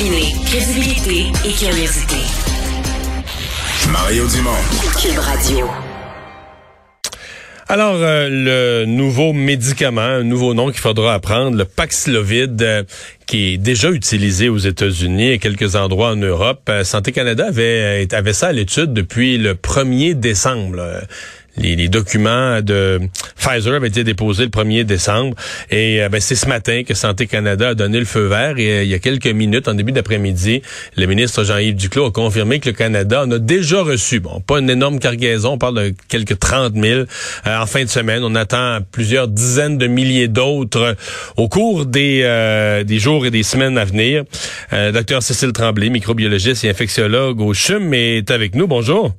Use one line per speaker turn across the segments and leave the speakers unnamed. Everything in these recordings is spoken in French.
Combiner crédibilité et curiosité.
Mario Dumont.
Cube Radio.
Alors, euh, le nouveau médicament, un nouveau nom qu'il faudra apprendre, le Paxlovid, euh, qui est déjà utilisé aux États-Unis et quelques endroits en Europe. Euh, Santé Canada avait, avait ça à l'étude depuis le 1er décembre. là les, documents de Pfizer avaient été déposés le 1er décembre. Et euh, ben, c'est ce matin que Santé Canada a donné le feu vert. Et euh, il y a quelques minutes, en début d'après-midi, le ministre Jean-Yves Duclos a confirmé que le Canada en a déjà reçu. Bon, pas une énorme cargaison, on parle de quelques 30 000 euh, en fin de semaine. On attend plusieurs dizaines de milliers d'autres au cours des, des jours et des semaines à venir. Docteur Cécile Tremblay, microbiologiste et infectiologue au CHUM, est avec nous. Bonjour.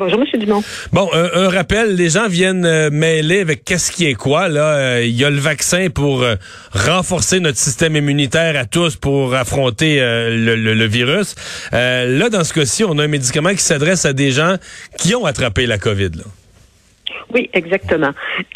Bonjour, M. Dumont.
Bon, un, rappel, les gens viennent euh, mêler avec qu'est-ce qui est quoi. Là, euh, il y a le vaccin pour euh, renforcer notre système immunitaire à tous pour affronter le, virus. là, dans ce cas-ci, on a un médicament qui s'adresse à des gens qui ont attrapé la COVID.
Oui, exactement.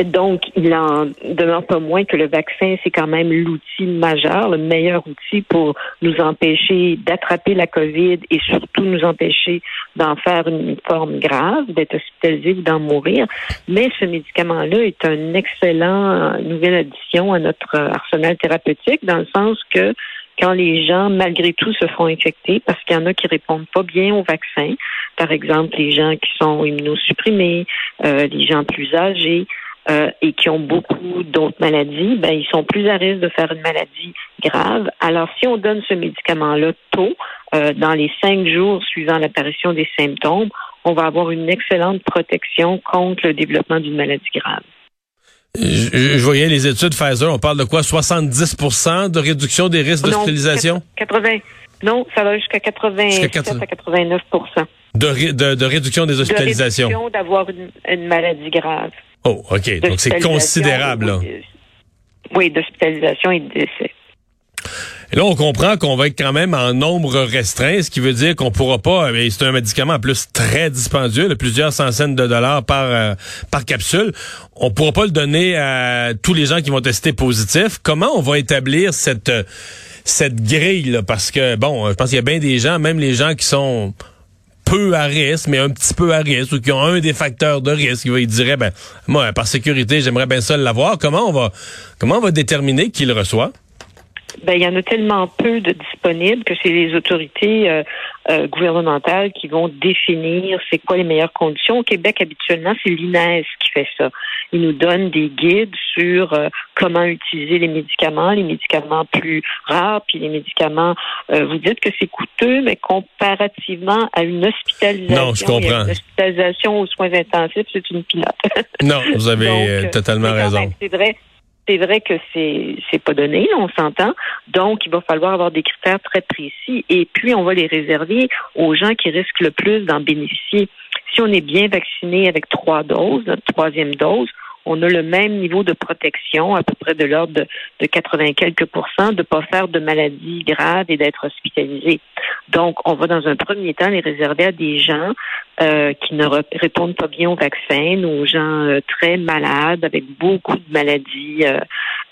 Donc, il en demeure pas moins que le vaccin, c'est quand même l'outil majeur, le meilleur outil pour nous empêcher d'attraper la COVID et surtout nous empêcher d'en faire une forme grave, d'être hospitalisé ou d'en mourir. Mais ce médicament-là est un excellent nouvelle addition à notre arsenal thérapeutique dans le sens que quand les gens, malgré tout, se font infecter parce qu'il y en a qui répondent pas bien au vaccin. Par exemple, les gens qui sont immunosupprimés, euh, les gens plus âgés euh, et qui ont beaucoup d'autres maladies, ben, ils sont plus à risque de faire une maladie grave. Alors, si on donne ce médicament-là tôt, euh, dans les cinq jours suivant l'apparition des symptômes, on va avoir une excellente protection contre le développement d'une maladie grave.
Je, voyais les études Pfizer, on parle de quoi? 70% de réduction des risques d'hospitalisation?
80. Non, ça va jusqu'à 80, jusqu'à 89
de, de, de, réduction des hospitalisations. De
réduction d'avoir une, maladie grave.
Oh, OK. Donc, c'est considérable. Là.
Oui, d'hospitalisation et de décès.
Et là, on comprend qu'on va être quand même en nombre restreint, ce qui veut dire qu'on pourra pas. Euh, c'est un médicament en plus très dispendieux, de plusieurs centaines de dollars par euh, par capsule. On pourra pas le donner à tous les gens qui vont tester positif. Comment on va établir cette cette grille Parce que bon, je pense qu'il y a bien des gens, même les gens qui sont peu à risque, mais un petit peu à risque, ou qui ont un des facteurs de risque, ils diraient, ben, moi, par sécurité, j'aimerais bien ça l'avoir. Comment on va, comment on va déterminer qui le reçoit?
Ben, il y en a tellement peu de disponibles que c'est les autorités euh, euh, gouvernementales qui vont définir c'est quoi les meilleures conditions. Au Québec, habituellement, c'est l'INES qui fait ça. Il nous donne des guides sur euh, comment utiliser les médicaments, les médicaments plus rares, puis les médicaments. vous dites que c'est coûteux, mais comparativement à une hospitalisation,
non, je comprends.
une hospitalisation aux soins intensifs, c'est une pilote.
non, vous avez totalement raison.
C'est vrai c'est vrai que c'est c'est pas donné, on s'entend. Donc, il va falloir avoir des critères très précis et puis on va les réserver aux gens qui risquent le plus d'en bénéficier. Si on est bien vacciné avec trois doses, notre troisième dose, on a le même niveau de protection, à peu près de l'ordre de, de 80 quelques pourcents, de ne pas faire de maladies graves et d'être hospitalisé. Donc, on va dans un premier temps les réserver à des gens euh, qui ne répondent pas bien au vaccin, aux gens euh, très malades, avec beaucoup de maladies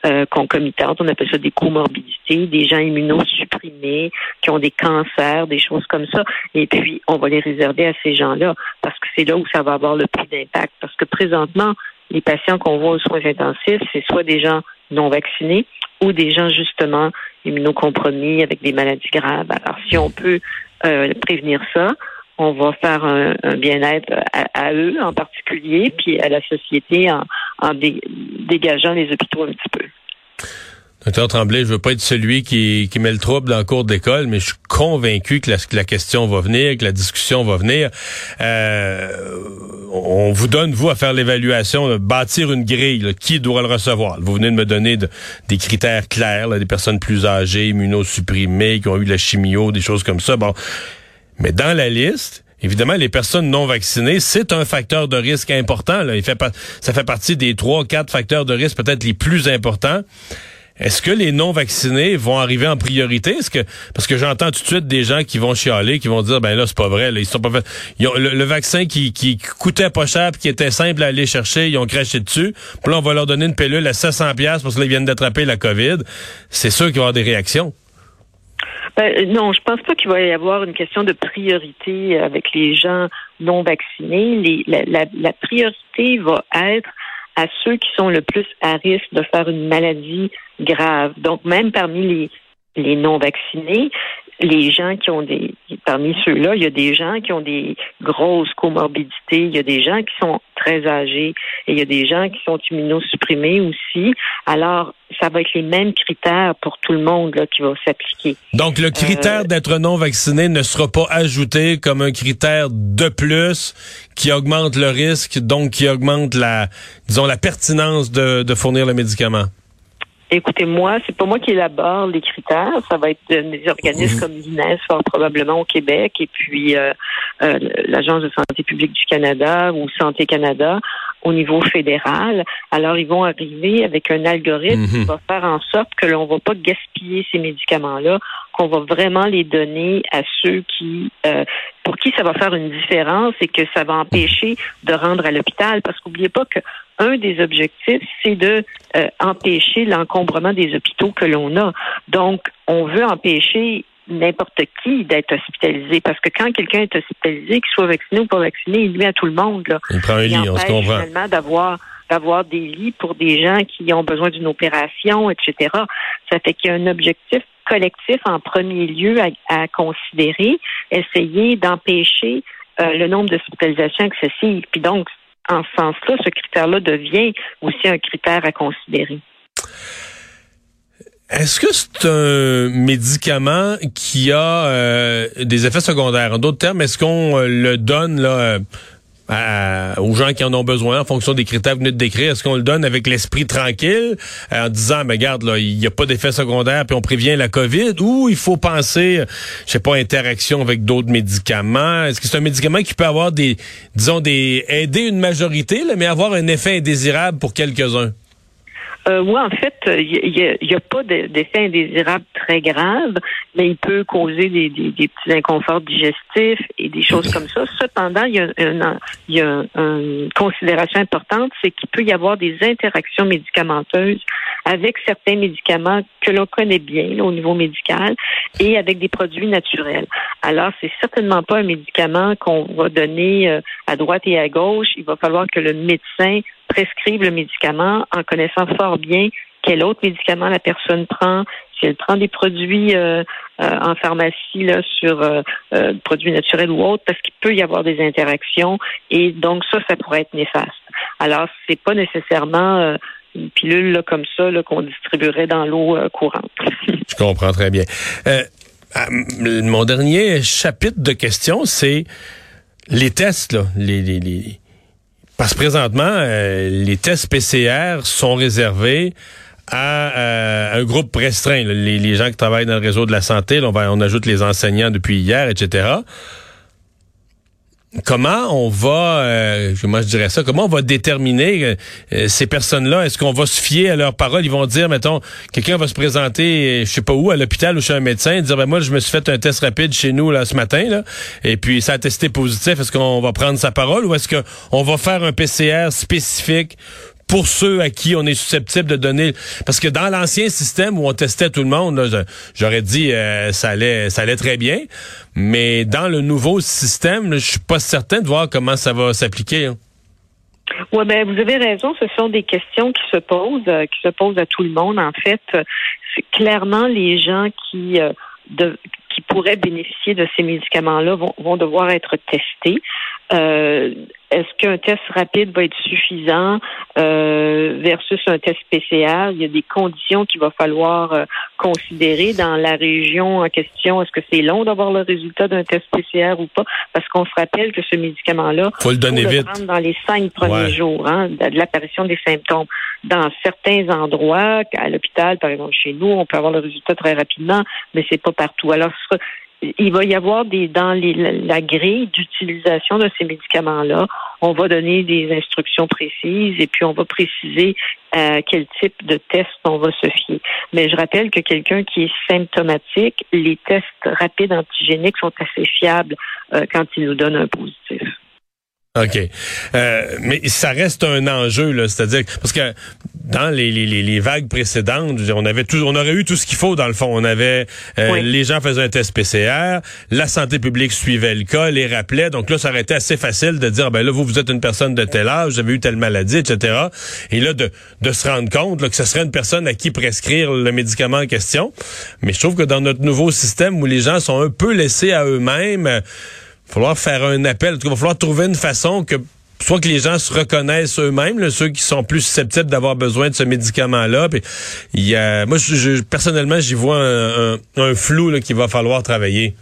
euh, concomitantes. On appelle ça des comorbidités, des gens immunosupprimés, qui ont des cancers, des choses comme ça. Et puis, on va les réserver à ces gens-là, parce que c'est là où ça va avoir le plus d'impact. Parce que présentement, les patients qu'on voit aux soins intensifs, c'est soit des gens non vaccinés ou des gens justement immunocompromis avec des maladies graves. Alors, si on peut euh, prévenir ça, on va faire un, bien-être à, eux en particulier, puis à la société en, dégageant les hôpitaux un petit peu.
Docteur Tremblay, je veux pas être celui qui, qui met le trouble dans le cours d'école, mais je suis convaincu que la, question va venir, que la discussion va venir. Euh, on vous donne, vous, à faire l'évaluation, bâtir une grille. qui doit le recevoir? Vous venez de me donner des critères clairs, des personnes plus âgées, immunosupprimées, qui ont eu la chimio, des choses comme ça. Bon, mais dans la liste, Évidemment, les personnes non vaccinées, c'est un facteur de risque important. Là. Il fait ça fait partie des trois, quatre facteurs de risque peut-être les plus importants. Est-ce que les non-vaccinés vont arriver en priorité? Parce que j'entends tout de suite des gens qui vont chialer, qui vont dire ben là c'est pas vrai, ils sont pas fait. le, vaccin qui, qui coûtait pas cher, qui était simple à aller chercher, ils ont craché dessus. Puis là on va leur donner une pilule à 700 pièces parce qu'ils viennent d'attraper la COVID. C'est sûr qu'il va y avoir des réactions.
Ben, non, je pense pas qu'il va y avoir une question de priorité avec les gens non vaccinés. la, priorité va être à ceux qui sont le plus à risque de faire une maladie grave. Donc, même parmi les, les non vaccinés, les gens qui ont des, parmi ceux-là, il y a des gens qui ont des grosses comorbidités, il y a des gens qui sont très âgés et il y a des gens qui sont immunosupprimés aussi. Alors, ça va être les mêmes critères pour tout le monde là, qui va s'appliquer.
Donc, le critère euh, d'être non vacciné ne sera pas ajouté comme un critère de plus qui augmente le risque, donc qui augmente la, disons, la pertinence de, de fournir le médicament.
Écoutez, moi, c'est pas moi qui élabore les critères. Ça va être des organismes comme l'INES, fort probablement au Québec, et puis euh, euh, l'Agence de santé publique du Canada ou Santé Canada au niveau fédéral. Alors, ils vont arriver avec un algorithme qui mhm. va faire en sorte que l'on va pas gaspiller ces médicaments-là, qu'on va vraiment les donner à ceux qui, euh, pour qui ça va faire une différence et que ça va empêcher de rendre à l'hôpital. Parce qu'oubliez pas que un des objectifs, c'est de euh, empêcher l'encombrement des hôpitaux que l'on a. Donc, on veut empêcher n'importe qui d'être hospitalisé. Parce que quand quelqu'un est hospitalisé, qu'il soit vacciné ou pas vacciné, il nuit à tout le monde. Là.
Il prend un lit, on se comprend.
d'avoir d'avoir des lits pour des gens qui ont besoin d'une opération, etc. Ça fait qu'il y a un objectif collectif en premier lieu à, considérer, essayer d'empêcher euh, le nombre d'hospitalisations excessives. Puis donc, en ce sens-là, ce critère-là devient aussi un critère à considérer.
Est-ce que c'est un médicament qui a euh, des effets secondaires? En d'autres termes, est-ce qu'on euh, le donne là aux gens qui en ont besoin en fonction des critères que de décrire? Est-ce qu'on le donne avec l'esprit tranquille euh, en disant, mais regarde, là, il n'y a pas d'effet secondaire puis on prévient la COVID ou il faut penser, je sais pas, interaction avec d'autres médicaments? Est-ce que c'est un médicament qui peut avoir des, disons, des, aider une majorité, mais avoir un effet indésirable pour quelques-uns?
Euh, en fait, il n'y a, pas d'effet indésirable très grave, mais il peut causer des, petits inconforts digestifs et des choses comme ça. Cependant, il y a, une, considération importante, c'est qu'il peut y avoir des interactions médicamenteuses avec certains médicaments que l'on connaît bien au niveau médical et avec des produits naturels. Alors, c'est certainement pas un médicament qu'on va donner euh, à droite et à gauche. Il va falloir que le médecin prescrive le médicament en connaissant fort bien quel autre médicament la personne prend, si elle prend des produits euh, euh, en pharmacie là, sur euh, produits naturels ou autres, parce qu'il peut y avoir des interactions et donc ça, ça pourrait être néfaste. Alors, c'est pas nécessairement une pilule là, comme ça qu'on distribuerait dans l'eau courante.
Je comprends très bien. mon dernier chapitre de questions, c'est les tests, là, les, les, les parce que présentement, euh, les tests PCR sont réservés à euh, un groupe restreint. Les, gens qui travaillent dans le réseau de la santé, on, va, on ajoute les enseignants depuis hier, etc comment on va, euh, moi je dirais ça, comment on va déterminer euh, euh, ces personnes-là? Est-ce qu'on va se fier à leurs paroles? Ils vont dire, mettons, quelqu'un va se présenter, je sais pas où, à l'hôpital ou chez un médecin, dire, ben moi, je me suis fait un test rapide chez nous là ce matin, là, et puis ça a testé positif. Est-ce qu'on va prendre sa parole ou est-ce qu'on va faire un PCR spécifique pour ceux à qui on est susceptible de donner parce que dans l'ancien système où on testait tout le monde j'aurais dit euh, ça allait ça allait très bien mais dans le nouveau système je suis pas certain de voir comment ça va s'appliquer hein.
Oui, ben vous avez raison. Ce sont des questions qui se posent, euh, qui se posent à tout le monde. En fait, clairement les gens qui euh, qui pourraient bénéficier de ces médicaments-là vont, vont devoir être testés. Euh, est-ce qu'un test rapide va être suffisant euh, versus un test PCR? Il y a des conditions qu'il va falloir euh, considérer dans la région en question. Est-ce que c'est long d'avoir le résultat d'un test PCR ou pas? Parce qu'on se rappelle que ce médicament-là,
faut le donner vite.
dans les cinq premiers jours hein, de l'apparition des symptômes. Dans certains endroits, à l'hôpital, par exemple chez nous, on peut avoir le résultat très rapidement, mais c'est pas partout. Alors, il va y avoir des dans les, la grille d'utilisation de ces médicaments-là, on va donner des instructions précises et puis on va préciser à euh, quel type de test on va se fier. Mais je rappelle que quelqu'un qui est symptomatique, les tests rapides antigéniques sont assez fiables euh, quand ils nous donnent un positif.
OK. Euh, mais ça reste un enjeu, là. C'est-à-dire, parce que dans les, les, les, vagues précédentes, on avait tout, on aurait eu tout ce qu'il faut, dans le fond. On avait, euh, les gens faisaient un test PCR, la santé publique suivait le cas, les rappelait. Donc là, ça aurait été assez facile de dire, ben là, vous, vous êtes une personne de tel âge, vous avez eu telle maladie, etc. Et là, de, de se rendre compte là, que ce serait une personne à qui prescrire le médicament en question. Mais je trouve que dans notre nouveau système où les gens sont un peu laissés à eux-mêmes, falloir faire un appel. Il va falloir trouver une façon que soit que les gens se reconnaissent eux-mêmes, ceux qui sont plus susceptibles d'avoir besoin de ce médicament-là. Il y a, moi, je, personnellement, j'y vois un, flou qu'il va falloir travailler.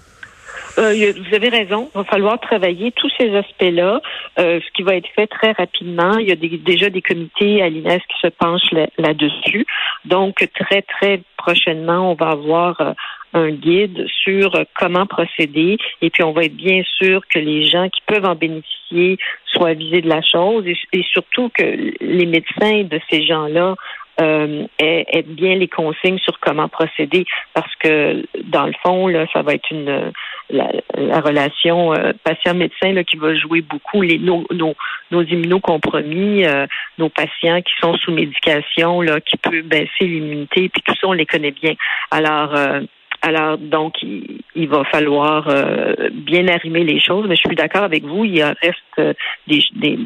Euh, vous avez raison. Il va falloir travailler tous ces aspects-là, euh, ce qui va être fait très rapidement. Il y a déjà des comités à l'INES qui se penchent là-dessus. Donc, très, très prochainement, on va avoir euh, un guide sur comment procéder. Et puis on va être bien sûr que les gens qui peuvent en bénéficier soient avisés de la chose et, surtout que les médecins de ces gens-là euh, aient, bien les consignes sur comment procéder parce que dans le fond là ça va être une la, relation euh, patient-médecin qui va jouer beaucoup les nos, nos, nos immunocompromis euh, nos patients qui sont sous médication là qui peut baisser l'immunité puis tout ça on les connaît bien. Alors euh, alors, donc, il, va falloir euh, bien arrimer les choses. Mais je suis d'accord avec vous, il reste euh, des, des,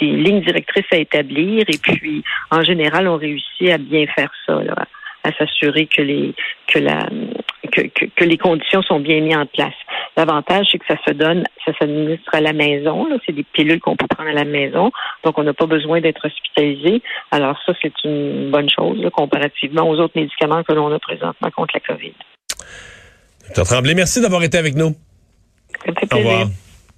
des, lignes directrices à établir. Et puis, en général, on réussit à bien faire ça, là, à s'assurer que les que la que, que, les conditions sont bien mises en place. L'avantage, c'est que ça se donne, ça s'administre à la maison. C'est des pilules qu'on peut prendre à la maison, donc on n'a pas besoin d'être hospitalisé. Alors ça, c'est une bonne chose comparativement aux autres médicaments que l'on a présentement contre la COVID.
Docteur Tremblay, merci d'avoir été avec nous.
Au revoir.